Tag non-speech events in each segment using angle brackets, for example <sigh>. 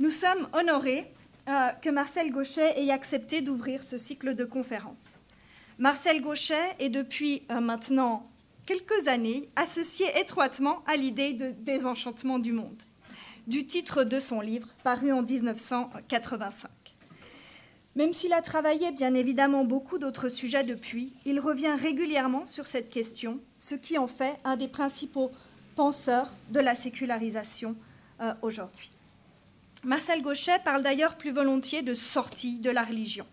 Nous sommes honorés euh, que Marcel Gauchet ait accepté d'ouvrir ce cycle de conférences. Marcel Gauchet est depuis euh, maintenant quelques années associé étroitement à l'idée de désenchantement du monde, du titre de son livre paru en 1985. Même s'il a travaillé bien évidemment beaucoup d'autres sujets depuis, il revient régulièrement sur cette question, ce qui en fait un des principaux penseurs de la sécularisation euh, aujourd'hui. Marcel Gauchet parle d'ailleurs plus volontiers de sortie de la religion.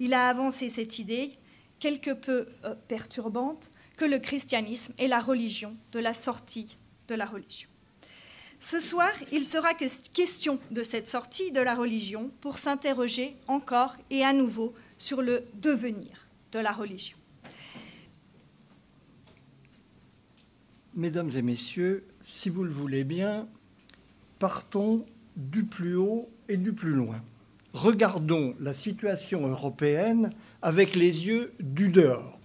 Il a avancé cette idée, quelque peu euh, perturbante, que le christianisme est la religion de la sortie de la religion. Ce soir, il sera question de cette sortie de la religion pour s'interroger encore et à nouveau sur le devenir de la religion. Mesdames et messieurs, si vous le voulez bien, partons du plus haut et du plus loin. Regardons la situation européenne avec les yeux du dehors.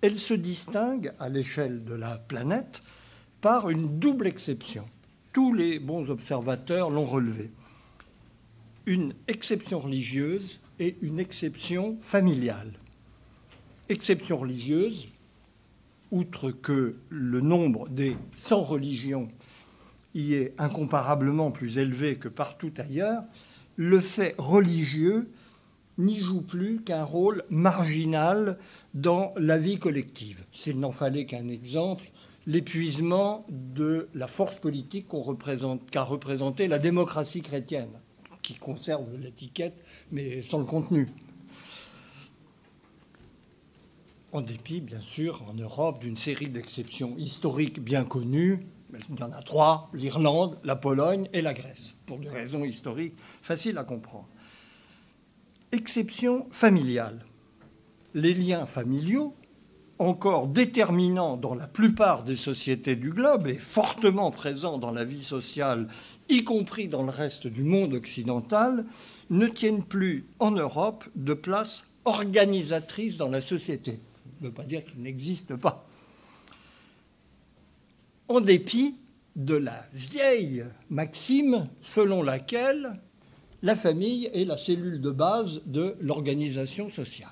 Elle se distingue à l'échelle de la planète par une double exception. Tous les bons observateurs l'ont relevé. Une exception religieuse et une exception familiale. Exception religieuse, outre que le nombre des sans religions y est incomparablement plus élevé que partout ailleurs, le fait religieux n'y joue plus qu'un rôle marginal dans la vie collective. S'il n'en fallait qu'un exemple, l'épuisement de la force politique qu'a représenté la démocratie chrétienne, qui conserve l'étiquette mais sans le contenu. En dépit, bien sûr, en Europe, d'une série d'exceptions historiques bien connues, il y en a trois, l'Irlande, la Pologne et la Grèce, pour des raisons historiques faciles à comprendre. Exception familiale. Les liens familiaux, encore déterminants dans la plupart des sociétés du globe et fortement présents dans la vie sociale, y compris dans le reste du monde occidental, ne tiennent plus en Europe de place organisatrice dans la société. Ça ne veut pas dire qu'ils n'existent pas en dépit de la vieille maxime selon laquelle la famille est la cellule de base de l'organisation sociale.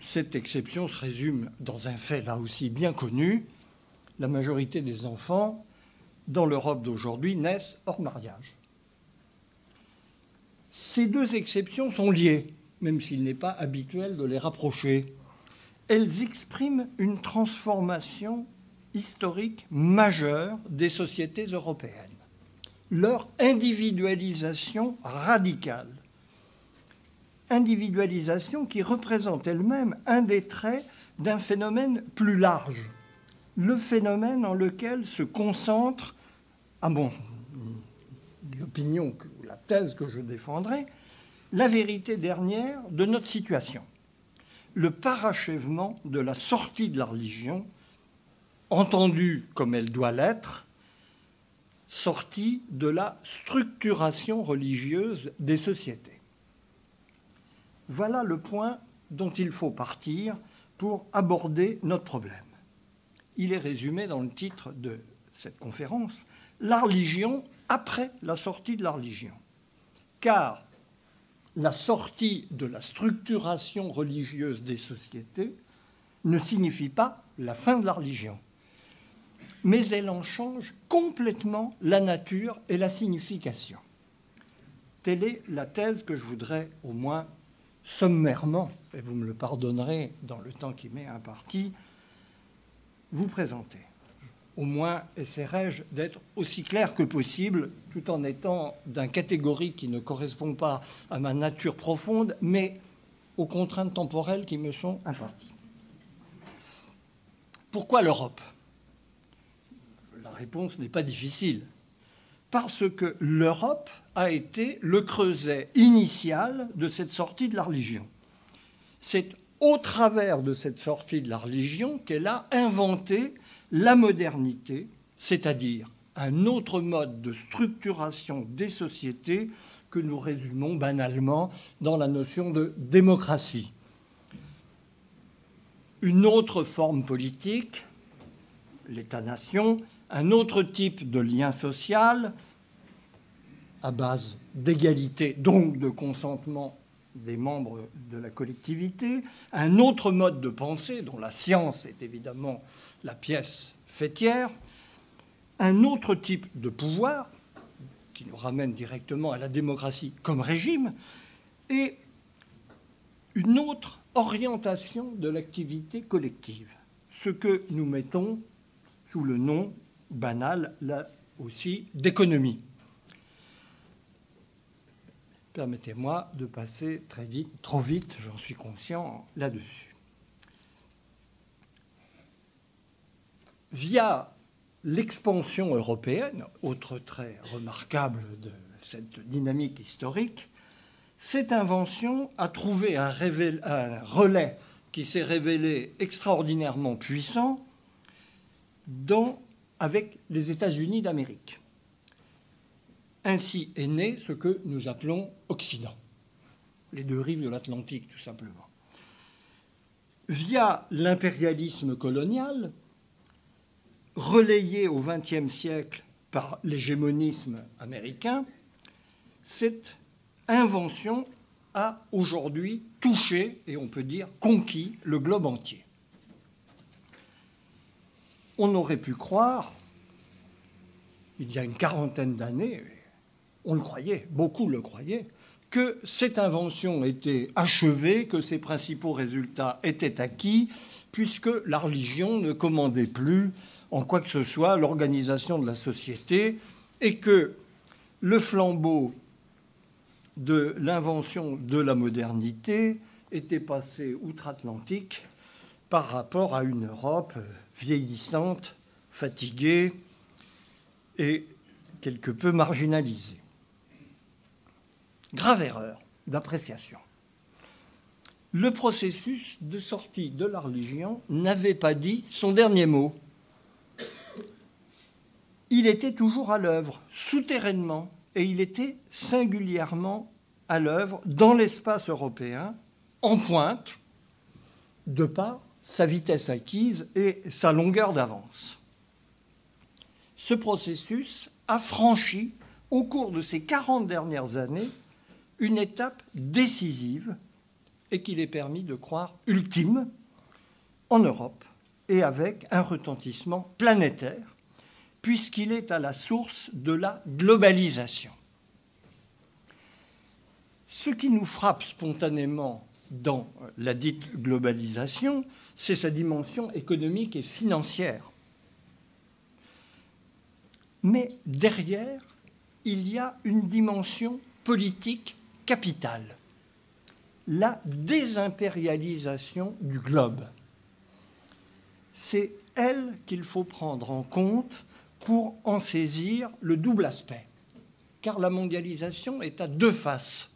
Cette exception se résume dans un fait là aussi bien connu. La majorité des enfants dans l'Europe d'aujourd'hui naissent hors mariage. Ces deux exceptions sont liées, même s'il n'est pas habituel de les rapprocher elles expriment une transformation historique majeure des sociétés européennes. Leur individualisation radicale. Individualisation qui représente elle-même un des traits d'un phénomène plus large. Le phénomène en lequel se concentre, à mon l'opinion, la thèse que je défendrai, la vérité dernière de notre situation le parachèvement de la sortie de la religion, entendue comme elle doit l'être, sortie de la structuration religieuse des sociétés. Voilà le point dont il faut partir pour aborder notre problème. Il est résumé dans le titre de cette conférence, La religion après la sortie de la religion. Car la sortie de la structuration religieuse des sociétés ne signifie pas la fin de la religion, mais elle en change complètement la nature et la signification. Telle est la thèse que je voudrais au moins sommairement, et vous me le pardonnerez dans le temps qui m'est imparti, vous présenter au moins essaierai-je d'être aussi clair que possible, tout en étant d'un catégorie qui ne correspond pas à ma nature profonde, mais aux contraintes temporelles qui me sont imparties. Pourquoi l'Europe? La réponse n'est pas difficile. Parce que l'Europe a été le creuset initial de cette sortie de la religion. C'est au travers de cette sortie de la religion qu'elle a inventé la modernité, c'est-à-dire un autre mode de structuration des sociétés que nous résumons banalement dans la notion de démocratie. Une autre forme politique, l'État-nation, un autre type de lien social, à base d'égalité, donc de consentement des membres de la collectivité, un autre mode de pensée, dont la science est évidemment la pièce fêtière, un autre type de pouvoir, qui nous ramène directement à la démocratie comme régime, et une autre orientation de l'activité collective, ce que nous mettons sous le nom banal, là aussi, d'économie. Permettez-moi de passer très vite, trop vite, j'en suis conscient, là-dessus. Via l'expansion européenne, autre trait remarquable de cette dynamique historique, cette invention a trouvé un, relais qui s'est révélé extraordinairement puissant avec les États-Unis d'Amérique. Ainsi est né ce que nous appelons Occident, les deux rives de l'Atlantique tout simplement. Via l'impérialisme colonial, relayé au XXe siècle par l'hégémonisme américain, cette invention a aujourd'hui touché, et on peut dire conquis, le globe entier. On aurait pu croire, il y a une quarantaine d'années, on le croyait, beaucoup le croyaient, que cette invention était achevée, que ses principaux résultats étaient acquis, puisque la religion ne commandait plus en quoi que ce soit l'organisation de la société, et que le flambeau de l'invention de la modernité était passé outre-Atlantique par rapport à une Europe vieillissante, fatiguée et quelque peu marginalisée. Grave erreur d'appréciation. Le processus de sortie de la religion n'avait pas dit son dernier mot. Il était toujours à l'œuvre, souterrainement, et il était singulièrement à l'œuvre dans l'espace européen, en pointe, de par sa vitesse acquise et sa longueur d'avance. Ce processus a franchi, au cours de ces 40 dernières années, une étape décisive et qu'il est permis de croire ultime en Europe et avec un retentissement planétaire, puisqu'il est à la source de la globalisation. Ce qui nous frappe spontanément dans la dite globalisation, c'est sa dimension économique et financière. Mais derrière, il y a une dimension politique la désimpérialisation du globe. C'est elle qu'il faut prendre en compte pour en saisir le double aspect. Car la mondialisation est à deux faces.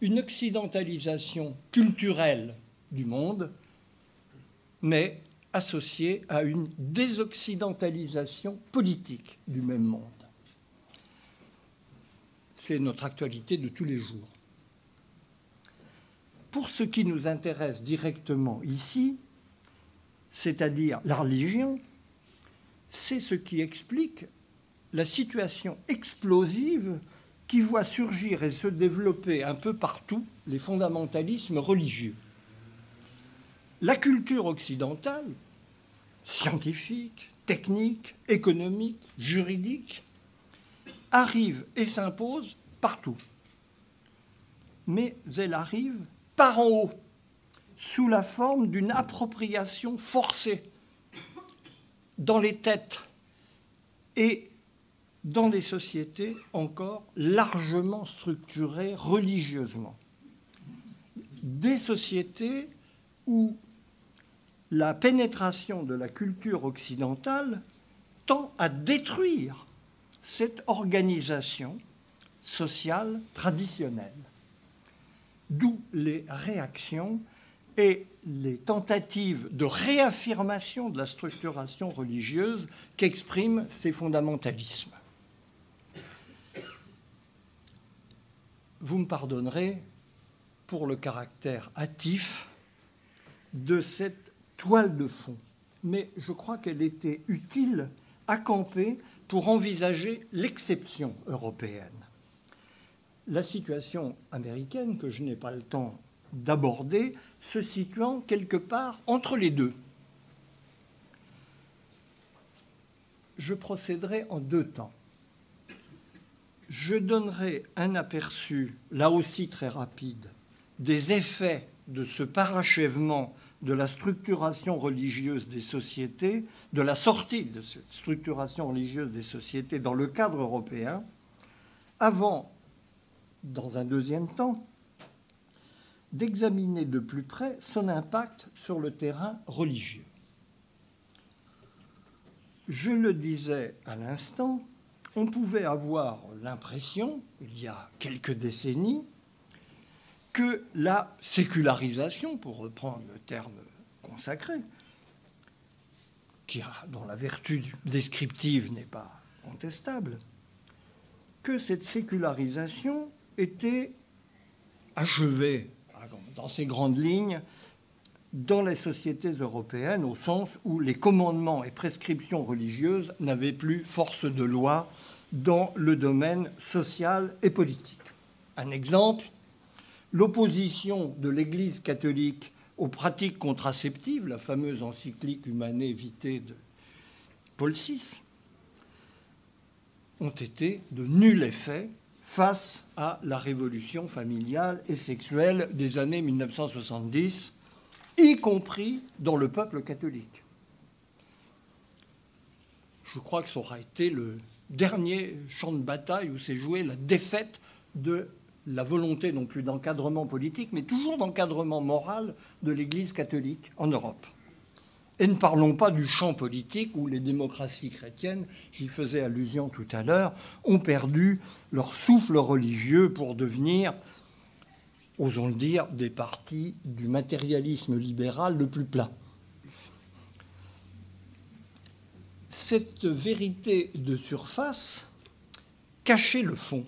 Une occidentalisation culturelle du monde, mais associée à une désoccidentalisation politique du même monde notre actualité de tous les jours. Pour ce qui nous intéresse directement ici, c'est-à-dire la religion, c'est ce qui explique la situation explosive qui voit surgir et se développer un peu partout les fondamentalismes religieux. La culture occidentale, scientifique, technique, économique, juridique, arrive et s'impose partout. Mais elle arrive par en haut, sous la forme d'une appropriation forcée dans les têtes et dans des sociétés encore largement structurées religieusement. Des sociétés où la pénétration de la culture occidentale tend à détruire cette organisation sociale traditionnelle. D'où les réactions et les tentatives de réaffirmation de la structuration religieuse qu'expriment ces fondamentalismes. Vous me pardonnerez pour le caractère hâtif de cette toile de fond, mais je crois qu'elle était utile à camper pour envisager l'exception européenne. La situation américaine, que je n'ai pas le temps d'aborder, se situant quelque part entre les deux. Je procéderai en deux temps. Je donnerai un aperçu, là aussi très rapide, des effets de ce parachèvement de la structuration religieuse des sociétés, de la sortie de cette structuration religieuse des sociétés dans le cadre européen, avant, dans un deuxième temps, d'examiner de plus près son impact sur le terrain religieux. Je le disais à l'instant, on pouvait avoir l'impression, il y a quelques décennies, que la sécularisation, pour reprendre le terme consacré, dont la vertu descriptive n'est pas contestable, que cette sécularisation était achevée dans ses grandes lignes dans les sociétés européennes, au sens où les commandements et prescriptions religieuses n'avaient plus force de loi dans le domaine social et politique. Un exemple, l'opposition de l'Église catholique aux pratiques contraceptives, la fameuse encyclique Humanée Vitae de Paul VI, ont été de nul effet face à la révolution familiale et sexuelle des années 1970, y compris dans le peuple catholique. Je crois que ça aura été le dernier champ de bataille où s'est jouée la défaite de la volonté non plus d'encadrement politique, mais toujours d'encadrement moral de l'Église catholique en Europe. Et ne parlons pas du champ politique où les démocraties chrétiennes, j'y faisais allusion tout à l'heure, ont perdu leur souffle religieux pour devenir, osons le dire, des partis du matérialisme libéral le plus plat. Cette vérité de surface cachait le fond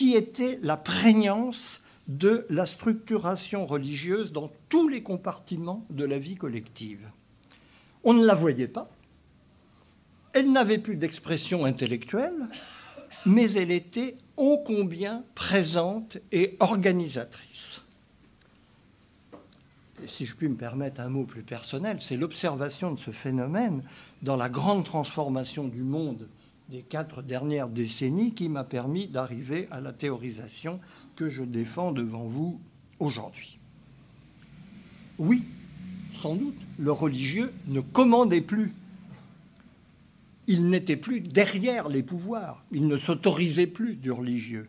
qui était la prégnance de la structuration religieuse dans tous les compartiments de la vie collective. On ne la voyait pas, elle n'avait plus d'expression intellectuelle, mais elle était ô combien présente et organisatrice. si je puis me permettre un mot plus personnel, c'est l'observation de ce phénomène dans la grande transformation du monde des quatre dernières décennies qui m'a permis d'arriver à la théorisation que je défends devant vous aujourd'hui. Oui, sans doute, le religieux ne commandait plus. Il n'était plus derrière les pouvoirs, il ne s'autorisait plus du religieux.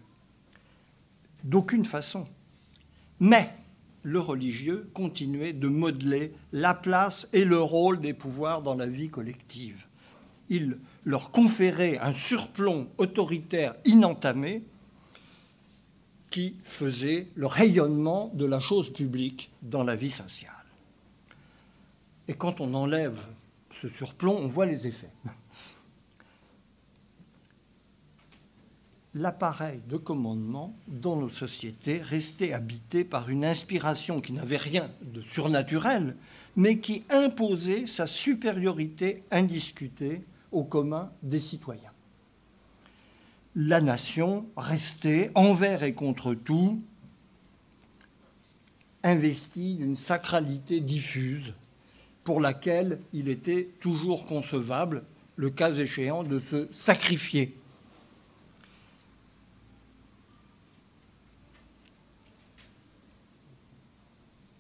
D'aucune façon. Mais le religieux continuait de modeler la place et le rôle des pouvoirs dans la vie collective. Il leur conférer un surplomb autoritaire inentamé qui faisait le rayonnement de la chose publique dans la vie sociale. Et quand on enlève ce surplomb, on voit les effets. L'appareil de commandement dans nos sociétés restait habité par une inspiration qui n'avait rien de surnaturel, mais qui imposait sa supériorité indiscutée au commun des citoyens. La nation restait, envers et contre tout, investie d'une sacralité diffuse pour laquelle il était toujours concevable, le cas échéant, de se sacrifier.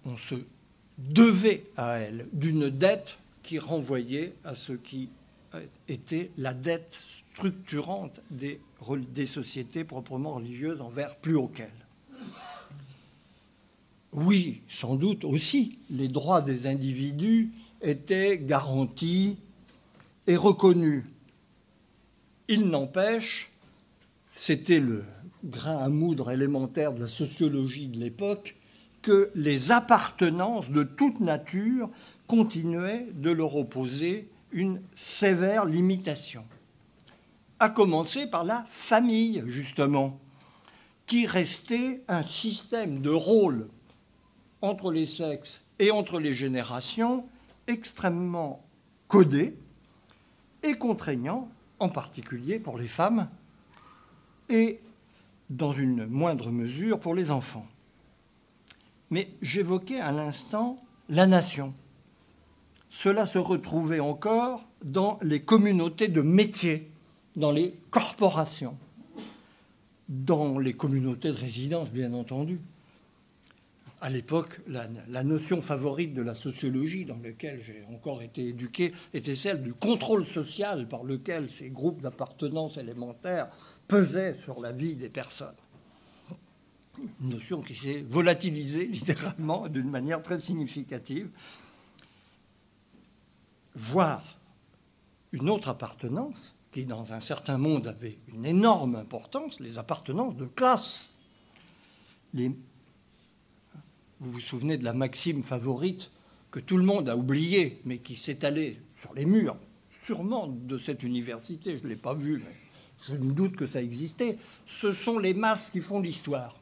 On se devait à elle d'une dette qui renvoyait à ce qui était la dette structurante des, sociétés proprement religieuses envers plus auxquelles. Oui, sans doute aussi, les droits des individus étaient garantis et reconnus. Il n'empêche, c'était le grain à moudre élémentaire de la sociologie de l'époque, que les appartenances de toute nature continuaient de leur opposer une sévère limitation, à commencer par la famille, justement, qui restait un système de rôle entre les sexes et entre les générations extrêmement codé et contraignant en particulier pour les femmes, et dans une moindre mesure pour les enfants. Mais j'évoquais à l'instant la nation. Cela se retrouvait encore dans les communautés de métiers, dans les corporations, dans les communautés de résidence, bien entendu. À l'époque, la, notion favorite de la sociologie, dans laquelle j'ai encore été éduqué, était celle du contrôle social par lequel ces groupes d'appartenance élémentaires pesaient sur la vie des personnes. Une notion qui s'est volatilisée <laughs> littéralement d'une manière très significative. Voir une autre appartenance, qui dans un certain monde avait une énorme importance, les appartenances de classe. vous vous souvenez de la maxime favorite que tout le monde a oubliée, mais qui s'étalait sur les murs, sûrement de cette université, je ne l'ai pas vue, mais je me doute que ça existait. Ce sont les masses qui font l'histoire.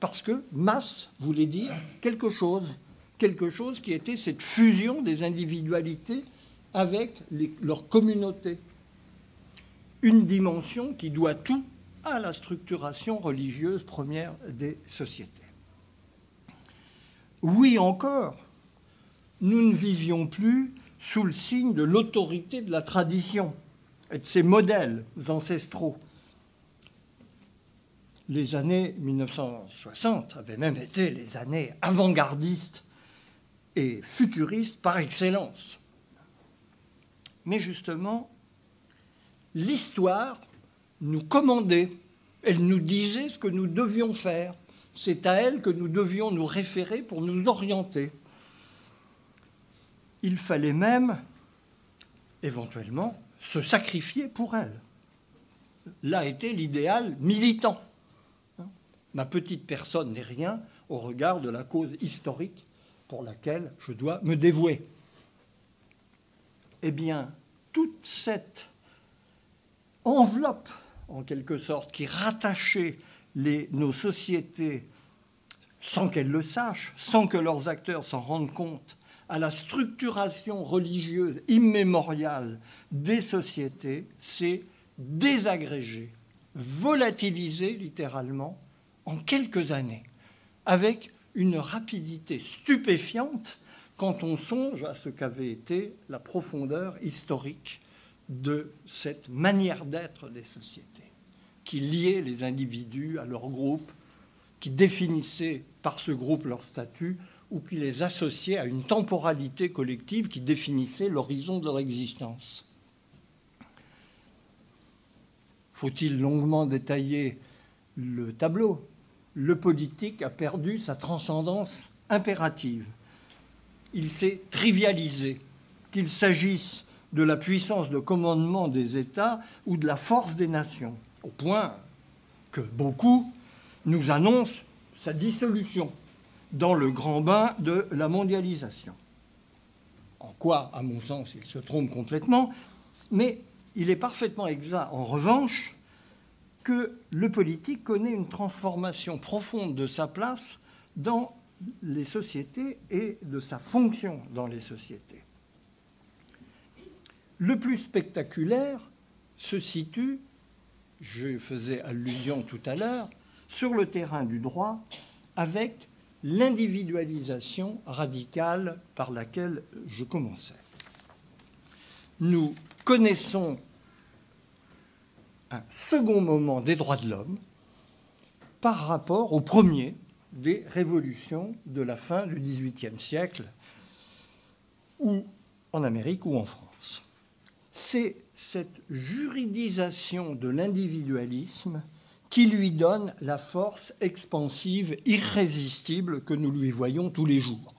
Parce que masse voulait dire quelque chose, quelque chose qui était cette fusion des individualités avec leur communauté. Une dimension qui doit tout à la structuration religieuse première des sociétés. Oui encore, nous ne vivions plus sous le signe de l'autorité de la tradition et de ses modèles ancestraux. Les années 1960 avaient même été les années avant-gardistes et futuristes par excellence. Mais justement, l'histoire nous commandait, elle nous disait ce que nous devions faire. C'est à elle que nous devions nous référer pour nous orienter. Il fallait même, éventuellement, se sacrifier pour elle. Là était l'idéal militant. Ma petite personne n'est rien au regard de la cause historique pour laquelle je dois me dévouer. Eh bien, toute cette enveloppe, en quelque sorte, qui rattachait nos sociétés, sans qu'elles le sachent, sans que leurs acteurs s'en rendent compte, à la structuration religieuse immémoriale des sociétés, s'est désagrégée, volatilisée littéralement en quelques années, avec une rapidité stupéfiante quand on songe à ce qu'avait été la profondeur historique de cette manière d'être des sociétés, qui liait les individus à leur groupe, qui définissait par ce groupe leur statut, ou qui les associait à une temporalité collective qui définissait l'horizon de leur existence. Faut-il longuement détailler le tableau? Le politique a perdu sa transcendance impérative. Il s'est trivialisé, qu'il s'agisse de la puissance de commandement des États ou de la force des nations, au point que beaucoup nous annoncent sa dissolution dans le grand bain de la mondialisation. En quoi, à mon sens, il se trompe complètement, mais il est parfaitement exact, en revanche, que le politique connaît une transformation profonde de sa place dans les sociétés et de sa fonction dans les sociétés. Le plus spectaculaire se situe, je faisais allusion tout à l'heure, sur le terrain du droit avec l'individualisation radicale par laquelle je commençais. Nous connaissons un second moment des droits de l'homme par rapport au premier, des révolutions de la fin du XVIIIe siècle, ou en Amérique ou en France. C'est cette juridisation de l'individualisme qui lui donne la force expansive irrésistible que nous lui voyons tous les jours.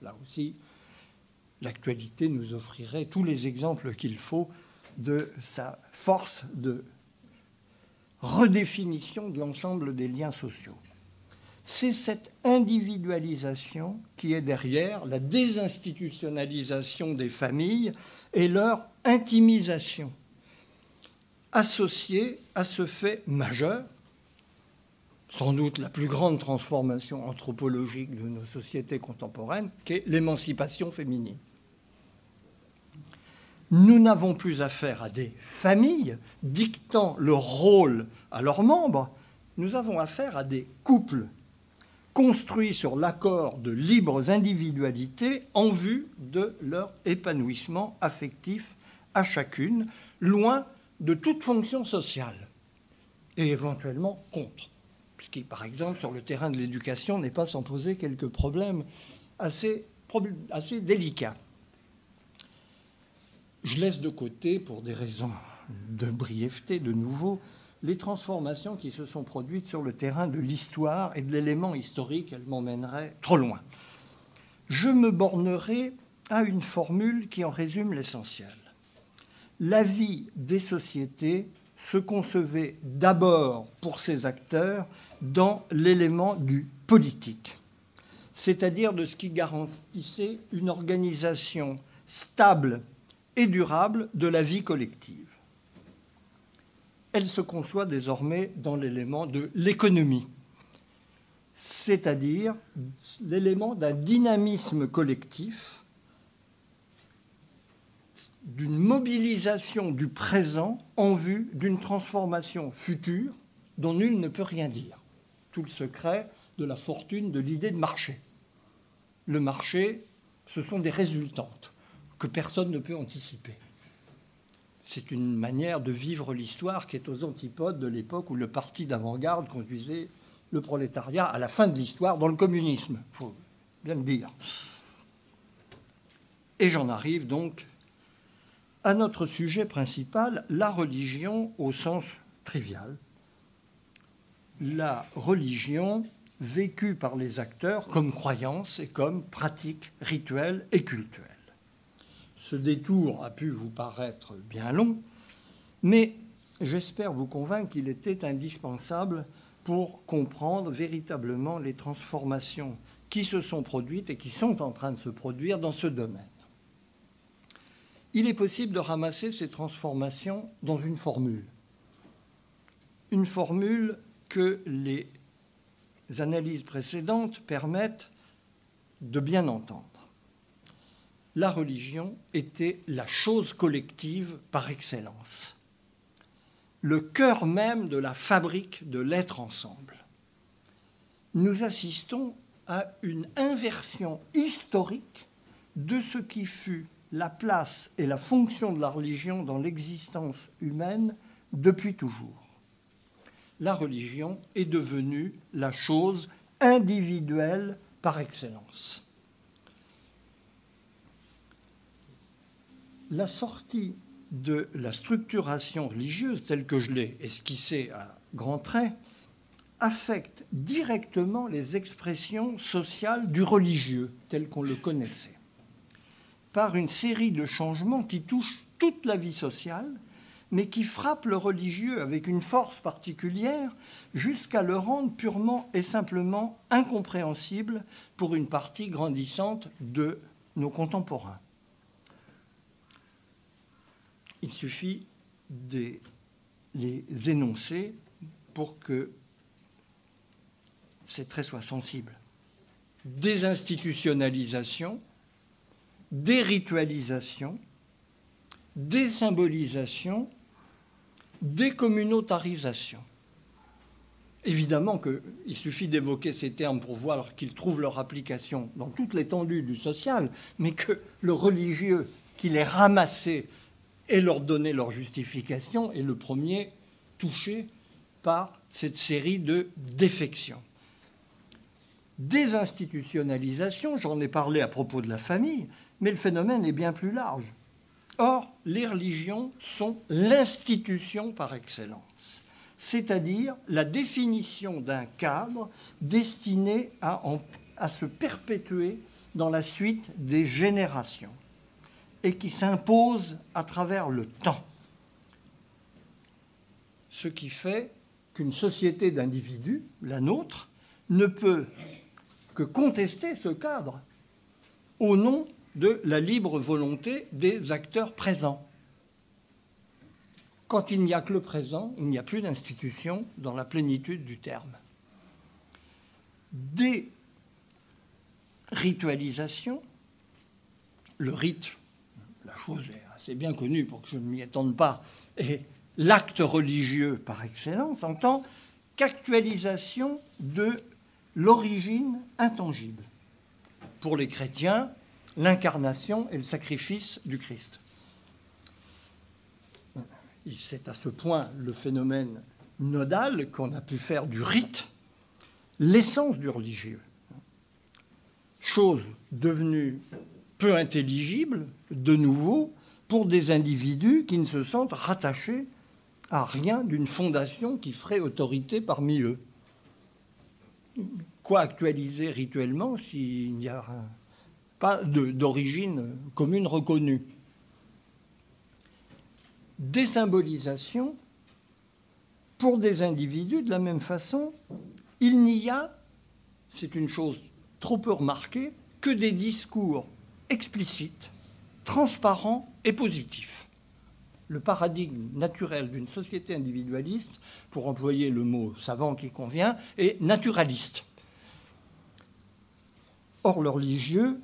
Là aussi, l'actualité nous offrirait tous les exemples qu'il faut de sa force de redéfinition de l'ensemble des liens sociaux c'est cette individualisation qui est derrière la désinstitutionnalisation des familles et leur intimisation, associée à ce fait majeur, sans doute la plus grande transformation anthropologique de nos sociétés contemporaines, qu'est l'émancipation féminine. Nous n'avons plus affaire à des familles dictant leur rôle à leurs membres, nous avons affaire à des couples construits sur l'accord de libres individualités en vue de leur épanouissement affectif à chacune, loin de toute fonction sociale, et éventuellement contre. Ce qui, par exemple, sur le terrain de l'éducation, n'est pas sans poser quelques problèmes assez, assez délicats. Je laisse de côté, pour des raisons de brièveté, de nouveau, les transformations qui se sont produites sur le terrain de l'histoire et de l'élément historique, elles m'emmèneraient trop loin. Je me bornerai à une formule qui en résume l'essentiel. La vie des sociétés se concevait d'abord pour ses acteurs dans l'élément du politique, c'est-à-dire de ce qui garantissait une organisation stable et durable de la vie collective elle se conçoit désormais dans l'élément de l'économie, c'est-à-dire l'élément d'un dynamisme collectif, d'une mobilisation du présent en vue d'une transformation future dont nul ne peut rien dire. Tout le secret de la fortune de l'idée de marché. Le marché, ce sont des résultantes que personne ne peut anticiper c'est une manière de vivre l'histoire qui est aux antipodes de l'époque où le parti d'avant-garde conduisait le prolétariat à la fin de l'histoire dans le communisme, il faut bien le dire. Et j'en arrive donc à notre sujet principal, la religion au sens trivial. La religion vécue par les acteurs comme croyance et comme pratique rituelle et cultuelle. Ce détour a pu vous paraître bien long, mais j'espère vous convaincre qu'il était indispensable pour comprendre véritablement les transformations qui se sont produites et qui sont en train de se produire dans ce domaine. Il est possible de ramasser ces transformations dans une formule. Une formule que les analyses précédentes permettent de bien entendre la religion était la chose collective par excellence, le cœur même de la fabrique de l'être ensemble. Nous assistons à une inversion historique de ce qui fut la place et la fonction de la religion dans l'existence humaine depuis toujours. La religion est devenue la chose individuelle par excellence. La sortie de la structuration religieuse telle que je l'ai esquissée à grands traits affecte directement les expressions sociales du religieux tel qu'on le connaissait, par une série de changements qui touchent toute la vie sociale, mais qui frappent le religieux avec une force particulière jusqu'à le rendre purement et simplement incompréhensible pour une partie grandissante de nos contemporains. Il suffit de les énoncer pour que ces traits soient sensibles. Désinstitutionnalisation, déritualisation, désymbolisation, décommunautarisation. Évidemment qu'il suffit d'évoquer ces termes pour voir qu'ils trouvent leur application dans toute l'étendue du social, mais que le religieux qui les ramassé et leur donner leur justification est le premier touché par cette série de défections. Désinstitutionnalisation, j'en ai parlé à propos de la famille, mais le phénomène est bien plus large. Or, les religions sont l'institution par excellence, c'est-à-dire la définition d'un cadre destiné à, à se perpétuer dans la suite des générations et qui s'impose à travers le temps. Ce qui fait qu'une société d'individus, la nôtre, ne peut que contester ce cadre au nom de la libre volonté des acteurs présents. Quand il n'y a que le présent, il n'y a plus d'institution dans la plénitude du terme. Des ritualisations, le rite la chose est assez bien connu pour que je ne m'y étende pas, est l'acte religieux par excellence, en tant qu'actualisation de l'origine intangible. Pour les chrétiens, l'incarnation et le sacrifice du Christ. C'est à ce point le phénomène nodal qu'on a pu faire du rite l'essence du religieux. Chose devenue peu intelligible, de nouveau, pour des individus qui ne se sentent rattachés à rien d'une fondation qui ferait autorité parmi eux. Quoi actualiser rituellement s'il n'y a pas d'origine commune reconnue? Désymbolisation pour des individus de la même façon, il n'y a, c'est une chose trop peu remarquée, que des discours explicites, transparents et positifs. Le paradigme naturel d'une société individualiste, pour employer le mot savant qui convient, est naturaliste. Or, le religieux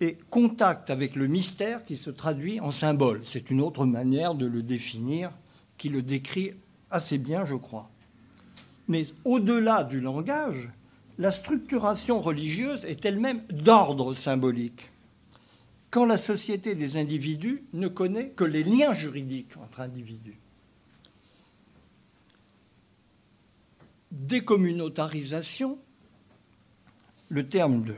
est contact avec le mystère qui se traduit en symbole. C'est une autre manière de le définir qui le décrit assez bien, je crois. Mais au-delà du langage, la structuration religieuse est elle-même d'ordre symbolique. Quand la société des individus ne connaît que les liens juridiques entre individus. Décommunautarisation, le terme de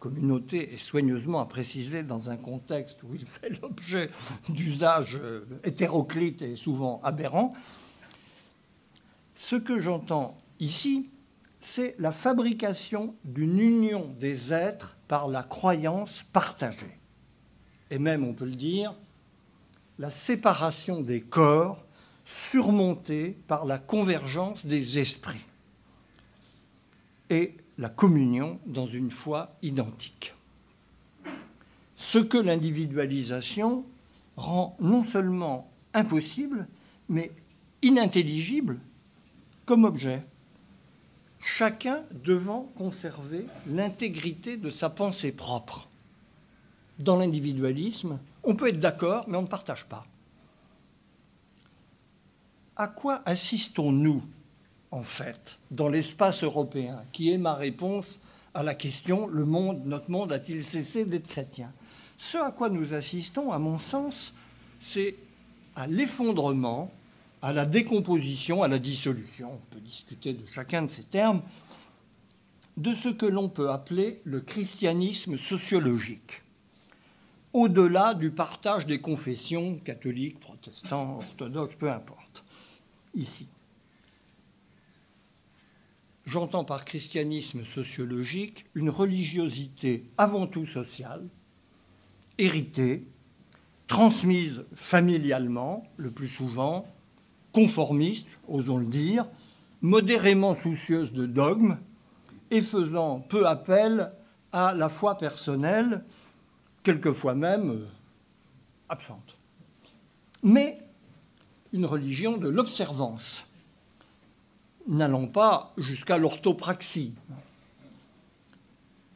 communauté est soigneusement à préciser dans un contexte où il fait l'objet d'usages hétéroclites et souvent aberrants. Ce que j'entends ici, c'est la fabrication d'une union des êtres par la croyance partagée. Et même, on peut le dire, la séparation des corps surmontée par la convergence des esprits et la communion dans une foi identique. Ce que l'individualisation rend non seulement impossible, mais inintelligible comme objet chacun devant conserver l'intégrité de sa pensée propre. Dans l'individualisme, on peut être d'accord, mais on ne partage pas. À quoi assistons-nous, en fait, dans l'espace européen, qui est ma réponse à la question le monde, notre monde a-t-il cessé d'être chrétien? Ce à quoi nous assistons, à mon sens, c'est à l'effondrement à la décomposition, à la dissolution, on peut discuter de chacun de ces termes, de ce que l'on peut appeler le christianisme sociologique, au-delà du partage des confessions catholiques, protestants, orthodoxes, peu importe, ici. J'entends par christianisme sociologique une religiosité avant tout sociale, héritée, transmise familialement, le plus souvent, conformiste, osons le dire, modérément soucieuse de dogmes et faisant peu appel à la foi personnelle, quelquefois même euh, absente. Mais une religion de l'observance, n'allant pas jusqu'à l'orthopraxie.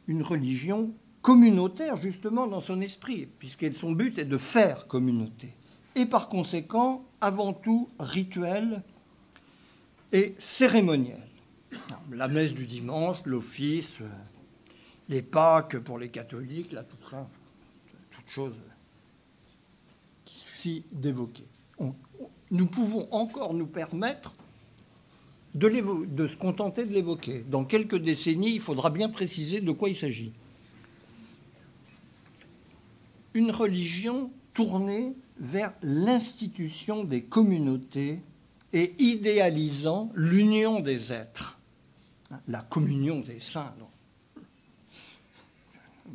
Une religion communautaire, justement, dans son esprit, puisque son but est de faire communauté et par conséquent avant tout rituel et cérémoniel. La messe du dimanche, l'office, les Pâques pour les catholiques, la Toussaint, chose qui suffit d'évoquer. Nous pouvons encore nous permettre de, de se contenter de l'évoquer. Dans quelques décennies, il faudra bien préciser de quoi il s'agit. Une religion tournée vers l'institution des communautés et idéalisant l'union des êtres, la communion des saints,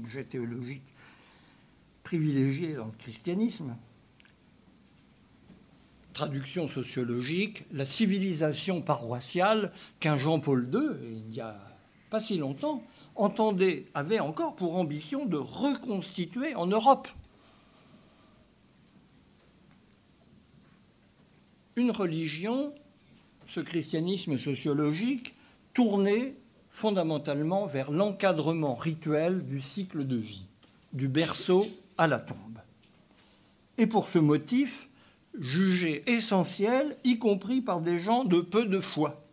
objet théologique privilégié dans le christianisme. Traduction sociologique, la civilisation paroissiale qu'un Jean-Paul II, il n'y a pas si longtemps, entendait, avait encore pour ambition de reconstituer en Europe. une religion, ce christianisme sociologique, tourné fondamentalement vers l'encadrement rituel du cycle de vie, du berceau à la tombe. et pour ce motif jugé essentiel, y compris par des gens de peu de foi.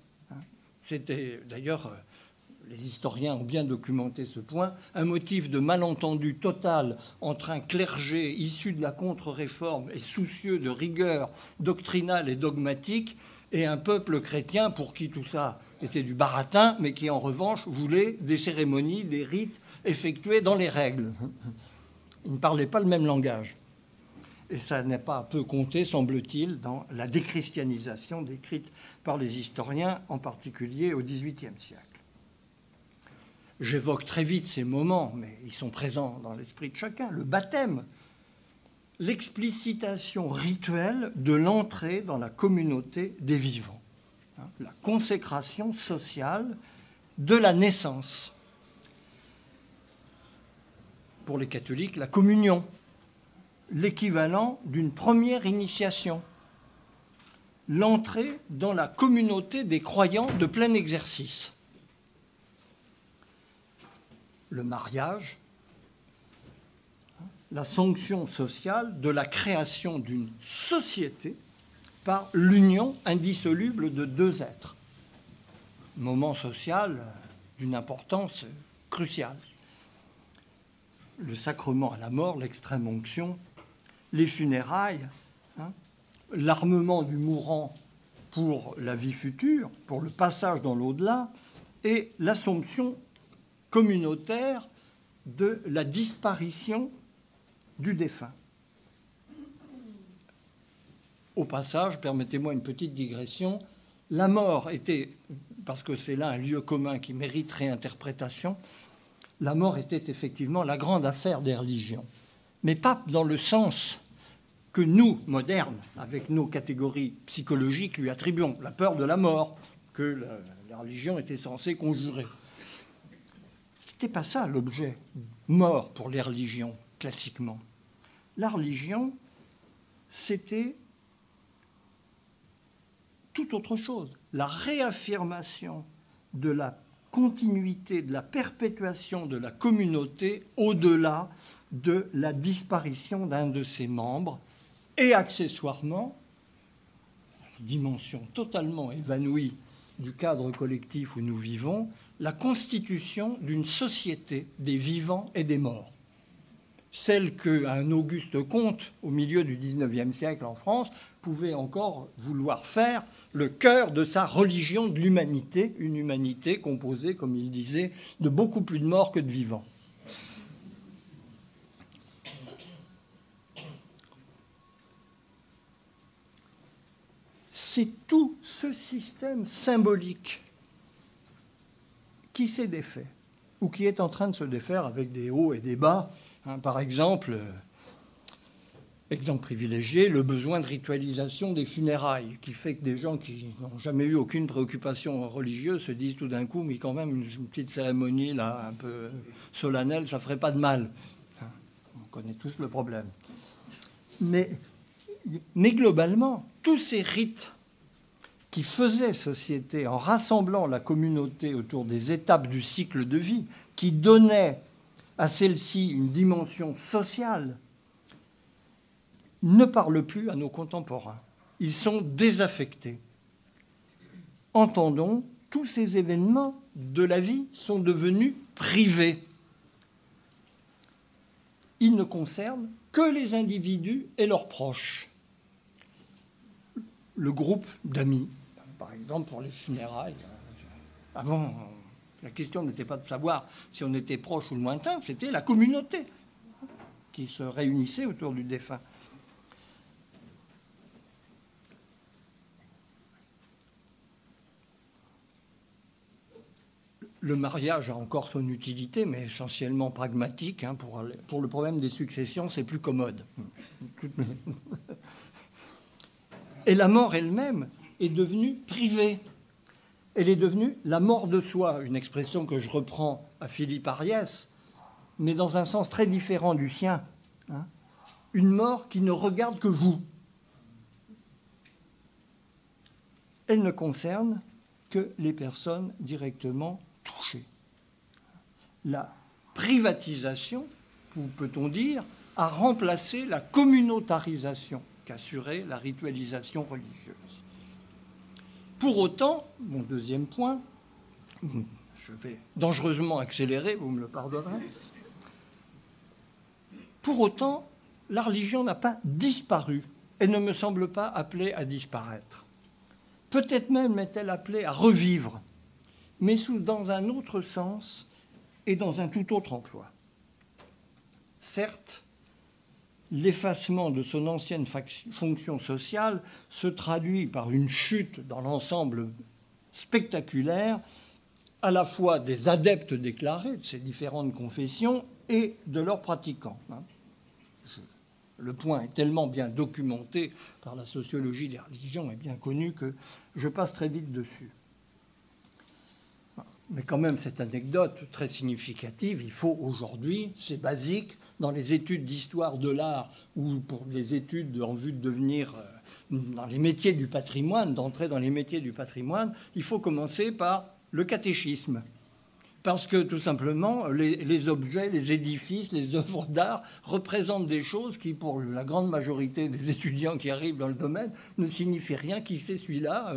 C'était d'ailleurs, euh, les historiens ont bien documenté ce point, un motif de malentendu total entre un clergé issu de la contre-réforme et soucieux de rigueur doctrinale et dogmatique, et un peuple chrétien pour qui tout ça était du baratin, mais qui en revanche voulait des cérémonies, des rites effectués dans les règles. Ils ne parlaient pas le même langage. Et ça n'est pas peu compté, semble-t-il, dans la déchristianisation décrite par les historiens, en particulier au XVIIIe siècle. J'évoque très vite ces moments, mais ils sont présents dans l'esprit de chacun. Le baptême, l'explicitation rituelle de l'entrée dans la communauté des vivants, hein, la consécration sociale de la naissance. Pour les catholiques, la communion, l'équivalent d'une première initiation, l'entrée dans la communauté des croyants de plein exercice. Le mariage, la sanction sociale de la création d'une société par l'union indissoluble de deux êtres. Moment social d'une importance cruciale. Le sacrement à la mort, l'extrême onction, les funérailles, hein, l'armement du mourant pour la vie future, pour le passage dans l'au-delà, et l'assomption communautaire de la disparition du défunt. Au passage, permettez-moi une petite digression, la mort était, parce que c'est là un lieu commun qui mérite réinterprétation, la mort était effectivement la grande affaire des religions mais pas dans le sens que nous, modernes, avec nos catégories psychologiques, lui attribuons, la peur de la mort, que la, religion était censée conjurer. C'était pas ça l'objet mort pour les religions, classiquement. La religion, c'était tout autre chose. La réaffirmation de la continuité, de la perpétuation de la communauté au-delà de la disparition d'un de ses membres et accessoirement, dimension totalement évanouie du cadre collectif où nous vivons, la constitution d'une société des vivants et des morts. Celle qu'un Auguste Comte, au milieu du XIXe siècle en France, pouvait encore vouloir faire le cœur de sa religion de l'humanité, une humanité composée, comme il disait, de beaucoup plus de morts que de vivants. c'est tout ce système symbolique qui s'est défait, ou qui est en train de se défaire avec des hauts et des bas. Hein. par exemple, euh, exemple privilégié, le besoin de ritualisation des funérailles, qui fait que des gens qui n'ont jamais eu aucune préoccupation religieuse se disent tout d'un coup, mais quand même, une petite cérémonie là, un peu solennelle, ça ferait pas de mal. Hein. on connaît tous le problème. Mais, mais globalement, tous ces rites qui faisait société en rassemblant la communauté autour des étapes du cycle de vie, qui donnait à celle-ci une dimension sociale, ne parle plus à nos contemporains. Ils sont désaffectés. Entendons, tous ces événements de la vie sont devenus privés. Ils ne concernent que les individus et leurs proches. Le groupe d'amis par exemple, pour les funérailles. Avant, la question n'était pas de savoir si on était proche ou lointain, c'était la communauté qui se réunissait autour du défunt. Le mariage a encore son utilité, mais essentiellement pragmatique. Hein, pour, le problème des successions, c'est plus commode. <laughs> Et la mort elle-même, est devenue privée. Elle est devenue la mort de soi, une expression que je reprends à Philippe Ariès, mais dans un sens très différent du sien. Hein. une mort qui ne regarde que vous. Elle ne concerne que les personnes directement La privatisation, peut-on dire, à remplacer la communautarisation qu'assurait la ritualisation religieuse. Pour autant, mon deuxième point, je vais dangereusement accélérer, vous me le pardonnerez, pour autant, la religion n'a pas disparu et ne me semble pas appelée à disparaître. Peut-être même est-elle appelée à revivre, mais dans un autre sens et dans un tout autre emploi. Certes, l'effacement de son ancienne fonction sociale se traduit par une chute dans l'ensemble spectaculaire à la fois des adeptes déclarés de ces différentes confessions et de leurs pratiquants. Hein. Le point est tellement bien documenté par la sociologie des religions et bien connu que je passe très vite dessus. Mais quand même, cette anecdote très significative, il faut aujourd'hui, c'est basique, dans les études d'histoire de l'art ou pour les études en vue de devenir euh, dans les métiers du patrimoine, d'entrer dans les métiers du patrimoine, il faut commencer par le catéchisme. Parce que tout simplement, les, objets, les édifices, les œuvres d'art représentent des choses qui, pour la grande majorité des <laughs> étudiants qui arrivent dans le domaine, ne signifient rien. Qui c'est celui-là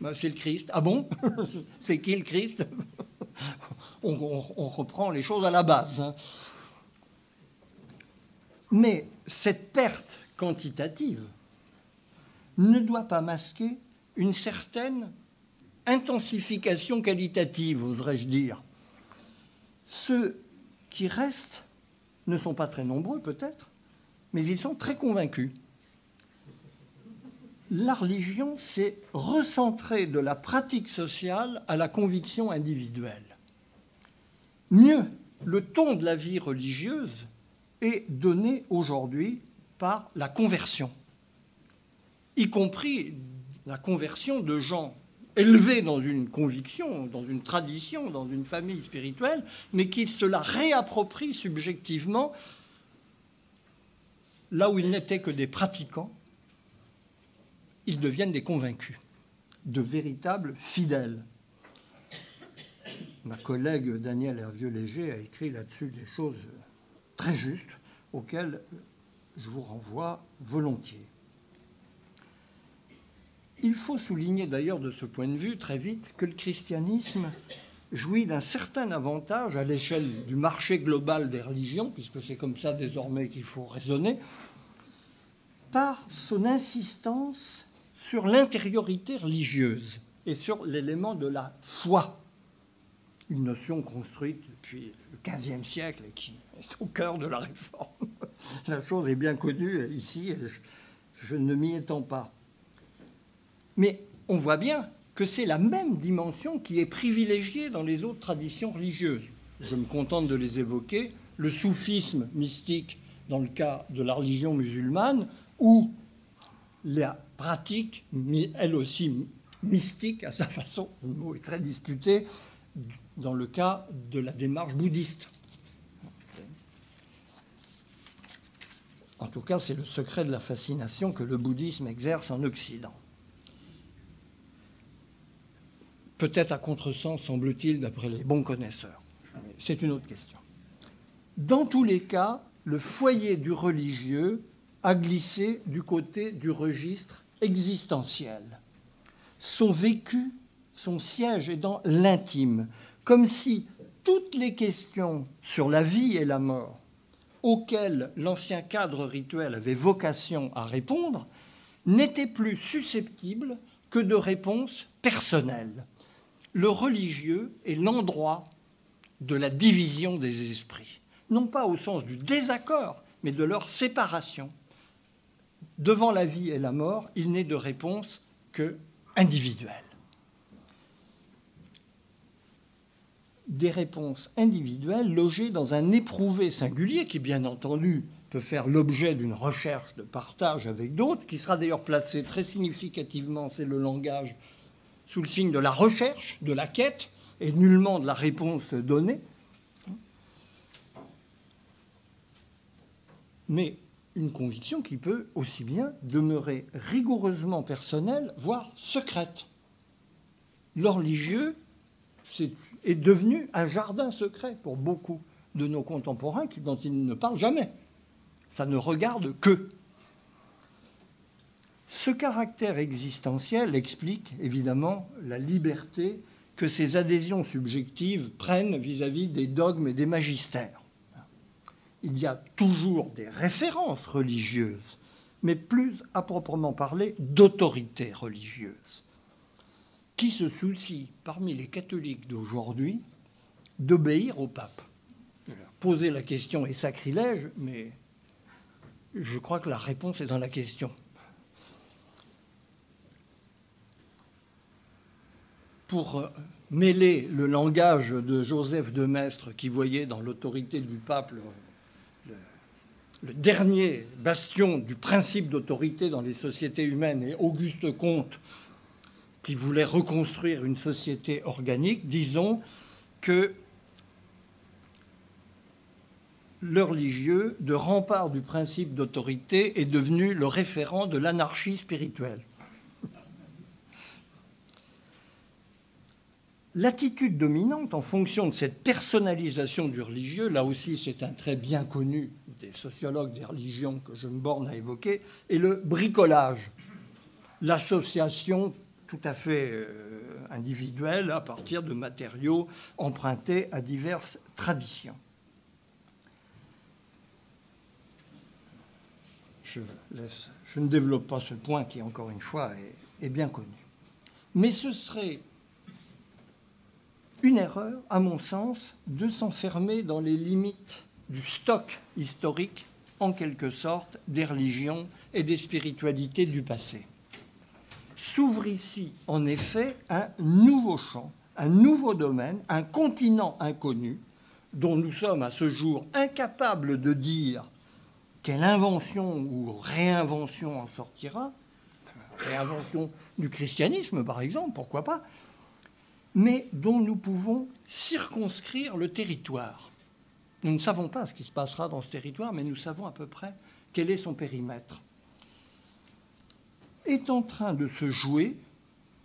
ben, C'est le Christ. Ah bon? <laughs> C'est qui le Christ? <laughs> On, reprend les choses à la base. Hein. Mais cette perte quantitative ne doit pas masquer une certaine intensification qualitative, oserais-je dire. Ceux qui restent ne sont pas très nombreux peut-être, mais ils sont très convaincus. La religion s'est recentrée de la pratique sociale à la conviction individuelle. Mieux, le ton de la vie religieuse est donné aujourd'hui par la conversion, y compris la conversion de gens élevés dans une conviction, dans une tradition, dans une famille spirituelle, mais qui se la réapproprient subjectivement là où ils n'étaient que des pratiquants, ils deviennent des convaincus, de véritables fidèles. Ma collègue Daniel Hervieux-Léger a écrit là-dessus des choses très justes auxquelles je vous renvoie volontiers. Il faut souligner d'ailleurs de ce point de vue très vite que le christianisme jouit d'un certain avantage à l'échelle du marché global des religions, puisque c'est comme ça désormais qu'il faut raisonner, par son insistance sur l'intériorité religieuse et sur l'élément de la foi, une notion construite depuis le XVe siècle et qui est au cœur de la réforme. <laughs> La chose est bien connue ici, et je ne m'y étends pas. Mais on voit bien que c'est la même dimension qui est privilégiée dans les autres traditions religieuses. Je me contente de les évoquer. Le soufisme mystique dans le cas de la religion musulmane, ou la pratique, elle aussi mystique à sa façon, le mot est très disputé, dans le cas de la démarche bouddhiste. En tout cas, c'est le secret de la fascination que le bouddhisme exerce en Occident. peut-être à contresens, semble-t-il, d'après les bons connaisseurs. C'est une autre question. Dans tous les cas, le foyer du religieux a glissé du côté du registre existentiel. Son vécu, son siège est dans l'intime, comme si toutes les questions sur la vie et la mort auxquelles l'ancien cadre rituel avait vocation à répondre n'étaient plus susceptibles que de réponses personnelles le religieux est l'endroit de la division des esprits, non pas au sens du désaccord, mais de leur séparation. Devant la vie et la mort, il n'est de réponse que individuelle. Des réponses individuelles logées dans un éprouvé singulier qui, bien entendu, peut faire l'objet d'une recherche de partage avec d'autres, qui sera d'ailleurs placé très significativement, c'est le langage sous le signe de la recherche, de la quête, et nullement de la réponse donnée. Mais une conviction qui peut aussi bien demeurer rigoureusement personnelle, voire secrète. Le est devenu un jardin secret pour beaucoup de nos contemporains dont ils ne parlent jamais. Ça ne regarde que. Ce caractère existentiel explique évidemment la liberté que ces adhésions subjectives prennent vis-à-vis des dogmes et des magistères. Il y a toujours des références religieuses, mais plus à proprement parler d'autorité religieuse. Qui se soucie parmi les catholiques d'aujourd'hui d'obéir au pape Poser la question est sacrilège, mais je crois que la réponse est dans la question. pour euh, mêler le langage de Joseph de Maistre, qui voyait dans l'autorité du pape le, dernier bastion du principe d'autorité dans les sociétés humaines, et Auguste Comte, qui voulait reconstruire une société organique, disons que le religieux, de rempart du principe d'autorité, est devenu le référent de l'anarchie spirituelle. L'attitude dominante en fonction de cette personnalisation du religieux, là aussi c'est un trait bien connu des sociologues des religions que je me borne à évoquer, est le bricolage, l'association tout à fait euh, individuelle à partir de matériaux empruntés à diverses traditions. Je, ne développe pas ce point qui, encore une fois, est bien connu. Mais ce serait une erreur, à mon sens, de s'enfermer dans les limites du stock historique, en quelque sorte, des religions et des spiritualités du passé. S'ouvre ici, en effet, un nouveau champ, un nouveau domaine, un continent inconnu, dont nous sommes à ce jour incapables de dire quelle invention ou réinvention en sortira. Réinvention du christianisme, par exemple, pourquoi pas mais dont nous pouvons circonscrire le territoire. Nous ne savons pas ce qui se passera dans ce territoire, mais nous savons à peu près quel est son périmètre. Est en train de se jouer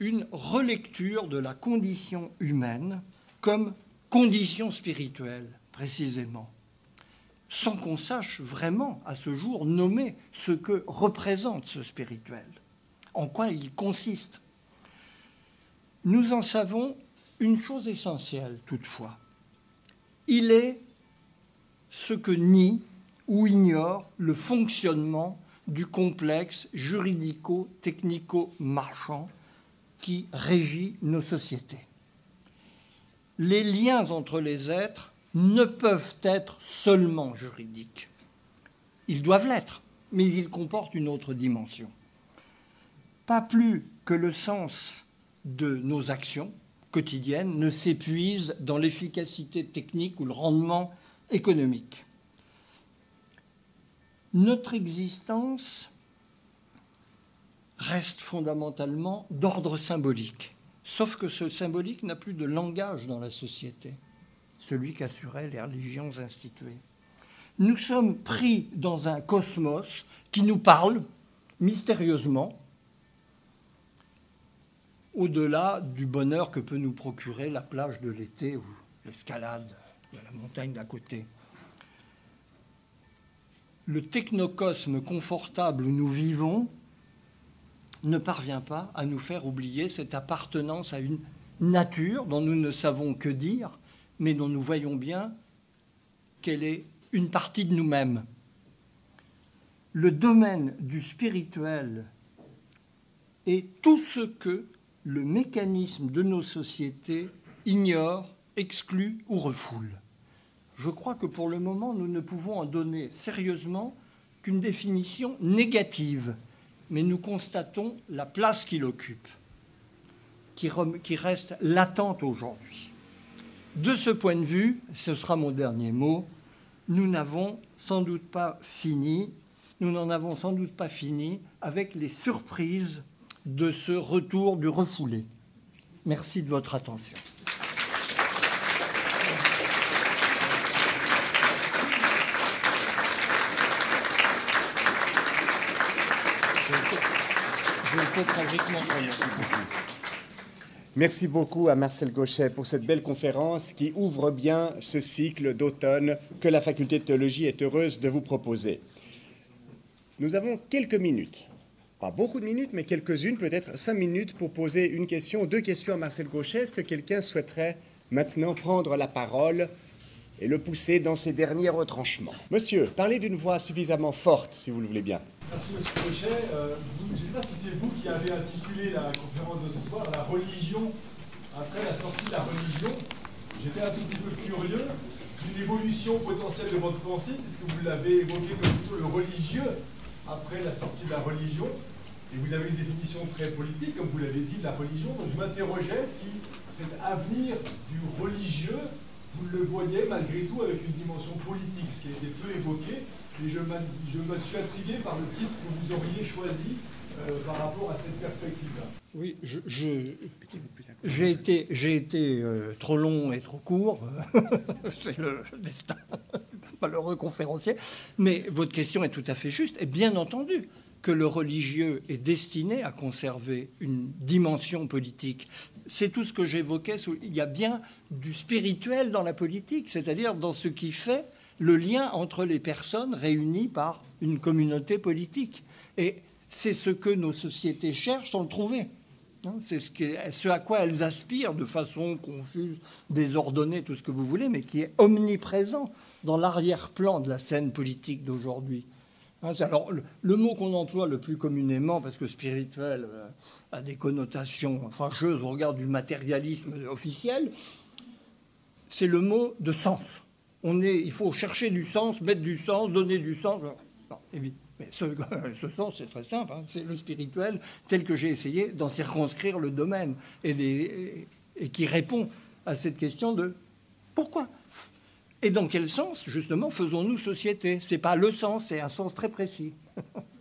une relecture de la condition humaine comme condition spirituelle, précisément, sans qu'on sache vraiment à ce jour nommer ce que représente ce spirituel, en quoi il consiste. Nous en savons une chose essentielle toutefois. Il est ce que nie ou ignore le fonctionnement du complexe juridico-technico-marchand qui régit nos sociétés. Les liens entre les êtres ne peuvent être seulement juridiques. Ils doivent l'être, mais ils comportent une autre dimension. Pas plus que le sens de nos actions quotidiennes ne s'épuise dans l'efficacité technique ou le rendement économique. Notre existence reste fondamentalement d'ordre symbolique, sauf que ce symbolique n'a plus de langage dans la société, celui qu'assuraient les religions instituées. Nous sommes pris dans un cosmos qui nous parle mystérieusement, au-delà du bonheur que peut nous procurer la plage de l'été ou l'escalade la montagne d'à côté. Le technocosme confortable où nous vivons ne parvient pas à nous faire oublier cette appartenance à une nature dont nous ne savons que dire, mais dont nous voyons bien qu'elle est une partie de nous-mêmes. Le domaine du spirituel est tout ce que le mécanisme de nos sociétés ignore, exclut ou refoule. Je crois que pour le moment, nous ne pouvons en donner sérieusement qu'une définition négative, mais nous constatons la place qu'il occupe, qui, reste latente aujourd'hui. De ce point de vue, ce sera mon dernier mot, nous n'avons sans doute pas fini, nous n'en avons sans doute pas fini avec les surprises de ce retour du refoulé. Merci de votre attention. Merci beaucoup à Marcel Gauchet pour cette belle conférence qui ouvre bien ce cycle d'automne que la faculté de théologie est heureuse de vous proposer. Nous avons quelques minutes. Pas beaucoup de minutes, mais quelques-unes, peut-être cinq minutes pour poser une question, deux questions à Marcel Gauchet. Est-ce que quelqu'un souhaiterait maintenant prendre la parole et le pousser dans ses derniers retranchements? Monsieur, parlez d'une voix suffisamment forte, si vous le voulez bien. Merci, Monsieur Gauchet. Euh, je ne sais pas si c'est vous qui avez intitulé la conférence de ce soir La religion après la sortie de la religion. J'étais un tout petit peu curieux d'une évolution potentielle de votre pensée, puisque vous l'avez évoqué comme plutôt le religieux après la sortie de la religion. Et vous avez une définition très politique, comme vous l'avez dit, de la religion. Donc je m'interrogeais si cet avenir du religieux, vous le voyez malgré tout avec une dimension politique, ce qui a été peu évoqué. Et je, je me suis intrigué par le titre que vous auriez choisi euh, par rapport à cette perspective-là. Oui, j'ai été, j'ai été euh, trop long et trop court. <laughs> C'est le destin malheureux conférencier. Mais votre question est tout à fait juste. Et bien entendu que le religieux est destiné à conserver une dimension politique. C'est tout ce que j'évoquais. Il y a bien du spirituel dans la politique, c'est-à-dire dans ce qui fait le lien entre les personnes réunies par une communauté politique. Et c'est ce que nos sociétés cherchent sans le trouver. Hein, c'est ce, à quoi elles aspirent de façon confuse, désordonnée, tout ce que vous voulez, mais qui est omniprésent dans l'arrière-plan de la scène politique d'aujourd'hui. Hein, alors, le, mot qu'on emploie le plus communément, parce que spirituel euh, a des connotations fâcheuses au regard du matérialisme officiel, c'est le mot de sens. Il faut chercher du sens, mettre du sens, donner du sens. Non. Mais <laughs> ce, sens, c'est très simple, hein. c'est le spirituel tel que j'ai essayé d'en circonscrire le domaine et, et qui répond à cette question de pourquoi? Et dans quel sens, justement, faisons-nous société? C'est pas le sens, c'est un sens très précis. <laughs>